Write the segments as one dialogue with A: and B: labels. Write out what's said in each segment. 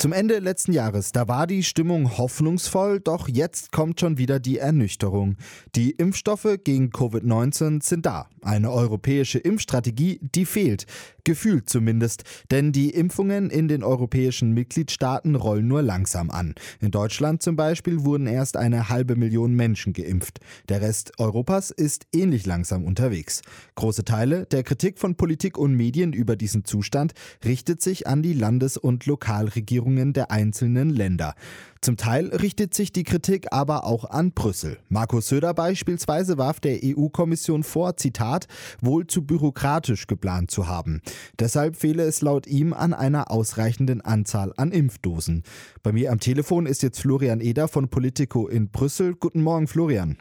A: Zum Ende letzten Jahres, da war die Stimmung hoffnungsvoll, doch jetzt kommt schon wieder die Ernüchterung. Die Impfstoffe gegen Covid-19 sind da. Eine europäische Impfstrategie, die fehlt. Gefühlt zumindest. Denn die Impfungen in den europäischen Mitgliedstaaten rollen nur langsam an. In Deutschland zum Beispiel wurden erst eine halbe Million Menschen geimpft. Der Rest Europas ist ähnlich langsam unterwegs. Große Teile der Kritik von Politik und Medien über diesen Zustand richtet sich an die Landes- und Lokalregierungen Regierungen der einzelnen Länder. Zum Teil richtet sich die Kritik aber auch an Brüssel. Markus Söder beispielsweise warf der EU-Kommission vor, Zitat, wohl zu bürokratisch geplant zu haben. Deshalb fehle es laut ihm an einer ausreichenden Anzahl an Impfdosen. Bei mir am Telefon ist jetzt Florian Eder von Politico in Brüssel. Guten Morgen, Florian.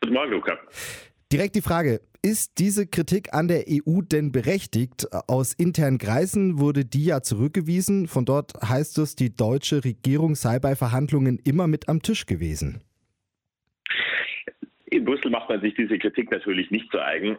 B: Guten Morgen, Luca.
A: Direkt die Frage, ist diese Kritik an der EU denn berechtigt? Aus internen Kreisen wurde die ja zurückgewiesen. Von dort heißt es, die deutsche Regierung sei bei Verhandlungen immer mit am Tisch gewesen.
B: In Brüssel macht man sich diese Kritik natürlich nicht zu eigen.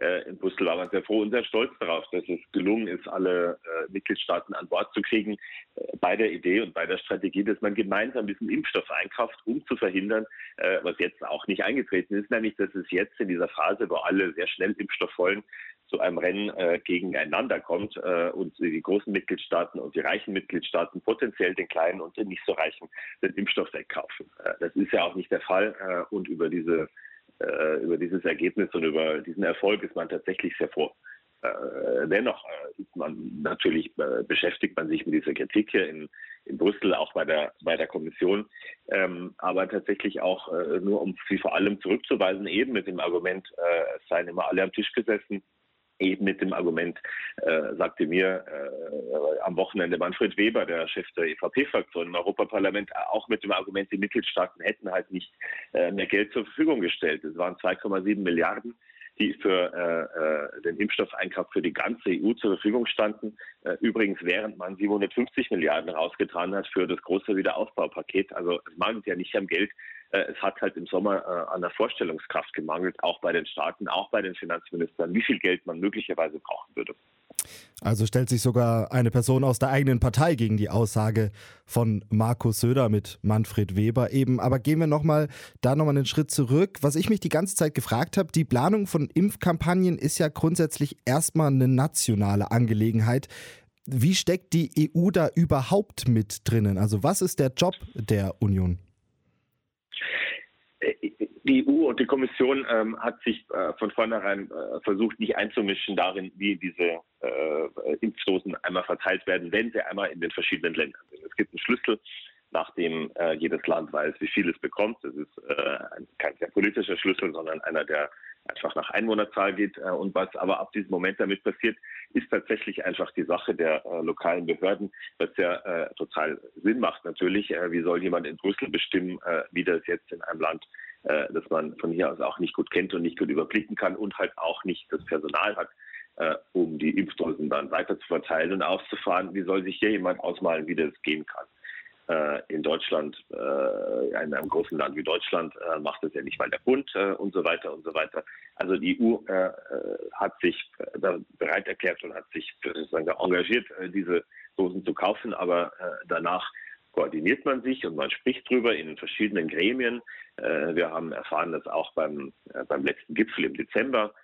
B: Äh, äh, in Brüssel war man sehr froh und sehr stolz darauf, dass es gelungen ist, alle äh, Mitgliedstaaten an Bord zu kriegen äh, bei der Idee und bei der Strategie, dass man gemeinsam diesen Impfstoff einkauft, um zu verhindern, äh, was jetzt auch nicht eingetreten ist, nämlich dass es jetzt in dieser Phase, wo alle sehr schnell Impfstoff wollen, zu einem Rennen äh, gegeneinander kommt äh, und die großen Mitgliedstaaten und die reichen Mitgliedstaaten potenziell den kleinen und den nicht so reichen den Impfstoff wegkaufen. das ist ja auch nicht der Fall und über diese äh, über dieses Ergebnis und über diesen Erfolg ist man tatsächlich sehr froh. Äh, dennoch äh, ist man natürlich äh, beschäftigt man sich mit dieser Kritik hier in, in Brüssel, auch bei der bei der Kommission, ähm, aber tatsächlich auch äh, nur um sie vor allem zurückzuweisen, eben mit dem Argument, es seien immer alle am Tisch gesessen eben mit dem Argument, äh, sagte mir äh, am Wochenende Manfred Weber, der Chef der EVP-Fraktion im Europaparlament, auch mit dem Argument, die Mitgliedstaaten hätten halt nicht äh, mehr Geld zur Verfügung gestellt. Es waren 2,7 Milliarden die für äh, äh, den Impfstoffeinkauf für die ganze EU zur Verfügung standen. Äh, übrigens, während man 750 Milliarden rausgetan hat für das große Wiederaufbaupaket. Also es mangelt ja nicht am Geld, es hat halt im Sommer äh, an der Vorstellungskraft gemangelt, auch bei den Staaten, auch bei den Finanzministern, wie viel Geld man möglicherweise brauchen würde.
A: Also stellt sich sogar eine Person aus der eigenen Partei gegen die Aussage von Markus Söder mit Manfred Weber eben. Aber gehen wir nochmal da nochmal einen Schritt zurück. Was ich mich die ganze Zeit gefragt habe, die Planung von Impfkampagnen ist ja grundsätzlich erstmal eine nationale Angelegenheit. Wie steckt die EU da überhaupt mit drinnen? Also was ist der Job der Union?
B: Die EU und die Kommission ähm, hat sich äh, von vornherein äh, versucht, nicht einzumischen darin, wie diese äh, Impfdosen einmal verteilt werden, wenn sie einmal in den verschiedenen Ländern sind. Es gibt einen Schlüssel, nachdem äh, jedes Land weiß, wie viel es bekommt. Das ist äh, kein sehr politischer Schlüssel, sondern einer, der einfach nach Einwohnerzahl geht. Äh, und was aber ab diesem Moment damit passiert, ist tatsächlich einfach die Sache der äh, lokalen Behörden, was ja äh, total Sinn macht natürlich. Äh, wie soll jemand in Brüssel bestimmen, äh, wie das jetzt in einem Land, äh, das man von hier aus auch nicht gut kennt und nicht gut überblicken kann und halt auch nicht das Personal hat, um die Impfdosen dann weiter zu verteilen und auszufahren. Wie soll sich hier jemand ausmalen, wie das gehen kann? Deutschland, äh, in einem großen Land wie Deutschland, äh, macht es ja nicht mal der Bund äh, und so weiter und so weiter. Also die EU äh, äh, hat sich äh, bereit erklärt und hat sich sozusagen engagiert, diese Dosen zu kaufen, aber danach koordiniert man sich und man spricht drüber in verschiedenen Gremien. Wir haben erfahren, dass auch beim, beim letzten Gipfel im Dezember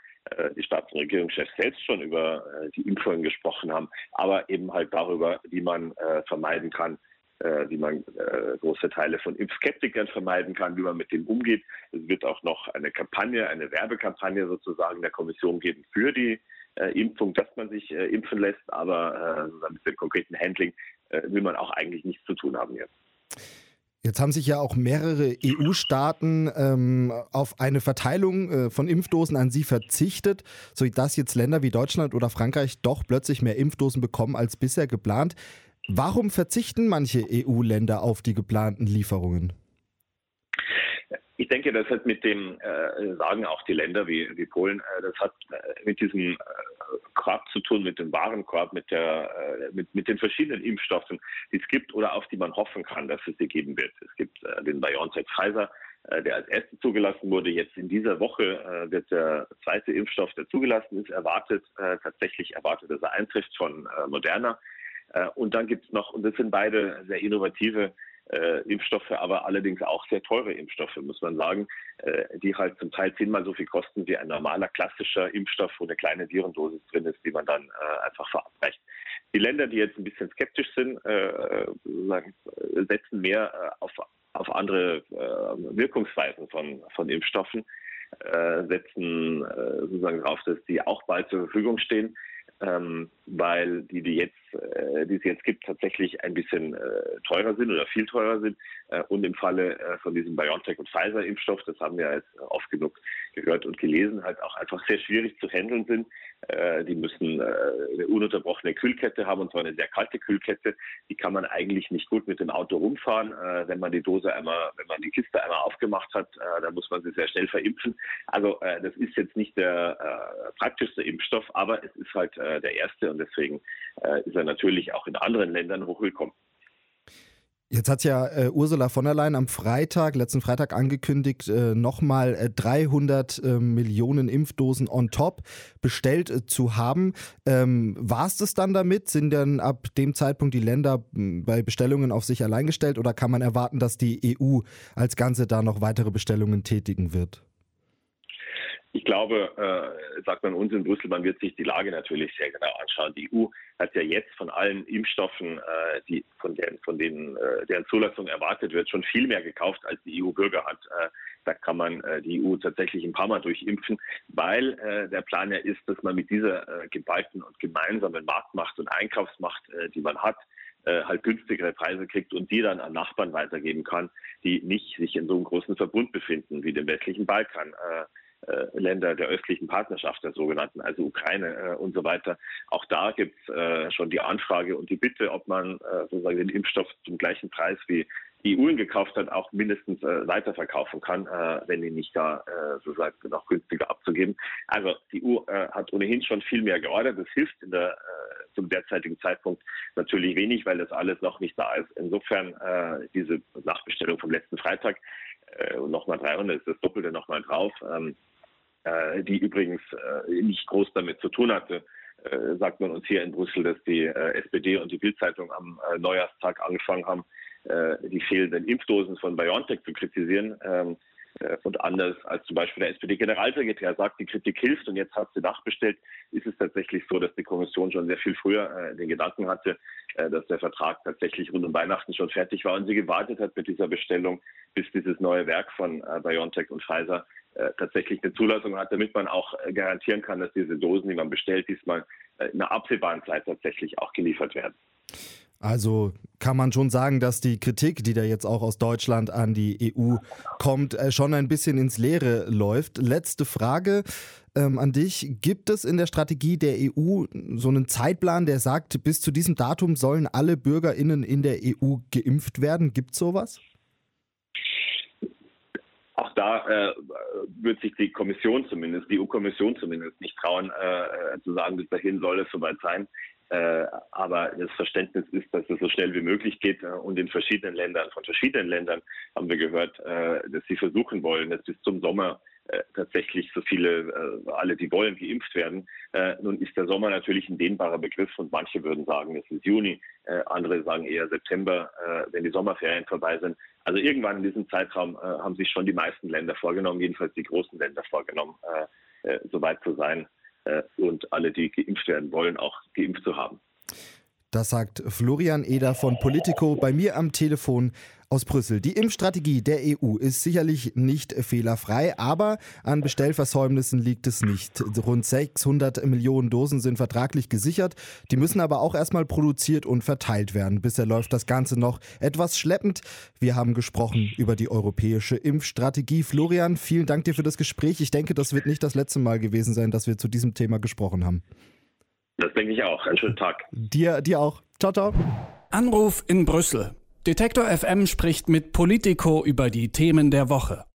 B: die Staats- und Regierungschefs selbst schon über die Impfungen gesprochen haben, aber eben halt darüber, wie man vermeiden kann, äh, wie man äh, große Teile von Impfskeptikern vermeiden kann, wie man mit denen umgeht. Es wird auch noch eine Kampagne, eine Werbekampagne sozusagen der Kommission geben für die äh, Impfung, dass man sich äh, impfen lässt, aber äh, mit dem konkreten Handling äh, will man auch eigentlich nichts zu tun haben jetzt.
A: Jetzt haben sich ja auch mehrere EU-Staaten ähm, auf eine Verteilung äh, von Impfdosen an sie verzichtet, sodass jetzt Länder wie Deutschland oder Frankreich doch plötzlich mehr Impfdosen bekommen als bisher geplant. Warum verzichten manche EU-Länder auf die geplanten Lieferungen?
B: Ich denke, das hat mit dem, äh, sagen auch die Länder wie, wie Polen, äh, das hat äh, mit diesem äh, Korb zu tun, mit dem Warenkorb, mit, der, äh, mit, mit den verschiedenen Impfstoffen, die es gibt oder auf die man hoffen kann, dass es sie geben wird. Es gibt äh, den BioNTech Pfizer der als erste zugelassen wurde. Jetzt in dieser Woche wird der zweite Impfstoff, der zugelassen ist, erwartet, tatsächlich erwartet, dass er eintrifft von Moderna. Und dann gibt es noch, und das sind beide sehr innovative äh, Impfstoffe, aber allerdings auch sehr teure Impfstoffe, muss man sagen, äh, die halt zum Teil zehnmal so viel kosten wie ein normaler klassischer Impfstoff, wo eine kleine Virendosis drin ist, die man dann äh, einfach verabreicht. Die Länder, die jetzt ein bisschen skeptisch sind, äh, setzen mehr äh, auf, auf andere äh, Wirkungsweisen von, von Impfstoffen, setzen sozusagen darauf, dass die auch bald zur Verfügung stehen ähm, weil die, die jetzt, äh, die es jetzt gibt, tatsächlich ein bisschen äh, teurer sind oder viel teurer sind. Äh, und im Falle äh, von diesem BioNTech und Pfizer Impfstoff, das haben wir jetzt oft genug gehört und gelesen, halt auch einfach sehr schwierig zu handeln sind. Äh, die müssen äh, eine ununterbrochene Kühlkette haben und zwar eine sehr kalte Kühlkette. Die kann man eigentlich nicht gut mit dem Auto rumfahren. wenn man die Dose einmal, wenn man die Kiste einmal aufgemacht hat, dann muss man sie sehr schnell verimpfen. Also das ist jetzt nicht der praktischste Impfstoff, aber es ist halt der erste und deswegen ist er natürlich auch in anderen Ländern hochwillkommen.
A: Jetzt hat ja äh, Ursula von der Leyen am Freitag, letzten Freitag angekündigt, äh, nochmal äh, 300 äh, Millionen Impfdosen on top bestellt äh, zu haben. Ähm, War es das dann damit? Sind denn ab dem Zeitpunkt die Länder hm, bei Bestellungen auf sich allein gestellt oder kann man erwarten, dass die EU als Ganze da noch weitere Bestellungen tätigen wird?
B: Ich glaube, äh, sagt man uns in Brüssel, man wird sich die Lage natürlich sehr genau anschauen. Die EU hat ja jetzt von allen Impfstoffen, äh, die von denen, von denen äh, deren Zulassung erwartet wird, schon viel mehr gekauft, als die EU-Bürger hat. Äh, da kann man äh, die EU tatsächlich ein paar Mal durchimpfen, weil äh, der Plan ja ist, dass man mit dieser äh, geballten und gemeinsamen Marktmacht und Einkaufsmacht, äh, die man hat, äh, halt günstigere Preise kriegt und die dann an Nachbarn weitergeben kann, die nicht sich in so einem großen Verbund befinden wie dem westlichen Balkan. Äh, äh, Länder der östlichen Partnerschaft, der sogenannten, also Ukraine äh, und so weiter. Auch da gibt es äh, schon die Anfrage und die Bitte, ob man äh, sozusagen den Impfstoff zum gleichen Preis wie die EU gekauft hat, auch mindestens äh, weiterverkaufen kann, äh, wenn ihn nicht da sozusagen noch günstiger abzugeben. Also die EU hat ohnehin schon viel mehr geordert. Das hilft in der, zum derzeitigen Zeitpunkt natürlich wenig, weil das alles noch nicht da ist. Insofern diese Nachbestellung vom letzten Freitag und nochmal 300 ist das Doppelte nochmal drauf. Ähm, äh, die übrigens äh, nicht groß damit zu tun hatte, äh, sagt man uns hier in Brüssel, dass die SPD und die Bildzeitung am Neujahrstag angefangen haben, die fehlenden Impfdosen von BioNTech zu kritisieren. Ähm, und anders als zum Beispiel der SPD-Generalsekretär sagt, die Kritik hilft und jetzt hat sie nachbestellt, ist es tatsächlich so, dass die Kommission schon sehr viel früher den Gedanken hatte, dass der Vertrag tatsächlich rund um Weihnachten schon fertig war und sie gewartet hat mit dieser Bestellung, bis dieses neue Werk von BioNTech und Pfizer äh, tatsächlich eine Zulassung hat, damit man auch äh, garantieren kann, dass diese Dosen, die man bestellt, diesmal äh, in einer absehbaren Zeit tatsächlich auch geliefert werden.
A: Also kann man schon sagen, dass die Kritik, die da jetzt auch aus Deutschland an die EU kommt, schon ein bisschen ins Leere läuft. Letzte Frage ähm, an dich. Gibt es in der Strategie der EU so einen Zeitplan, der sagt, bis zu diesem Datum sollen alle BürgerInnen in der EU geimpft werden? Gibt es sowas?
B: Auch da äh, wird sich die Kommission zumindest, die EU-Kommission zumindest nicht trauen, äh, zu sagen, bis dahin soll es soweit sein. Äh, aber das Verständnis ist, dass es so schnell wie möglich geht. Äh, und in verschiedenen Ländern, von verschiedenen Ländern haben wir gehört, äh, dass sie versuchen wollen, dass bis zum Sommer tatsächlich so viele, alle, die wollen, geimpft werden. nun ist der Sommer natürlich ein dehnbarer Begriff und manche würden sagen, es ist Juni, andere sagen eher September, wenn die Sommerferien vorbei sind. Also irgendwann in diesem Zeitraum haben sich schon die meisten Länder vorgenommen, jedenfalls die großen Länder vorgenommen, so weit zu sein und alle, die geimpft werden wollen, auch geimpft zu haben.
A: Das sagt Florian Eder von Politico bei mir am Telefon aus Brüssel. Die Impfstrategie der EU ist sicherlich nicht fehlerfrei, aber an Bestellversäumnissen liegt es nicht. Rund 600 Millionen Dosen sind vertraglich gesichert. Die müssen aber auch erstmal produziert und verteilt werden. Bisher läuft das Ganze noch etwas schleppend. Wir haben gesprochen über die europäische Impfstrategie. Florian, vielen Dank dir für das Gespräch. Ich denke, das wird nicht das letzte Mal gewesen sein, dass wir zu diesem Thema gesprochen haben.
B: Das denke ich auch. Einen schönen Tag.
A: Dir, dir auch. Ciao, ciao.
C: Anruf in Brüssel. Detektor FM spricht mit Politico über die Themen der Woche.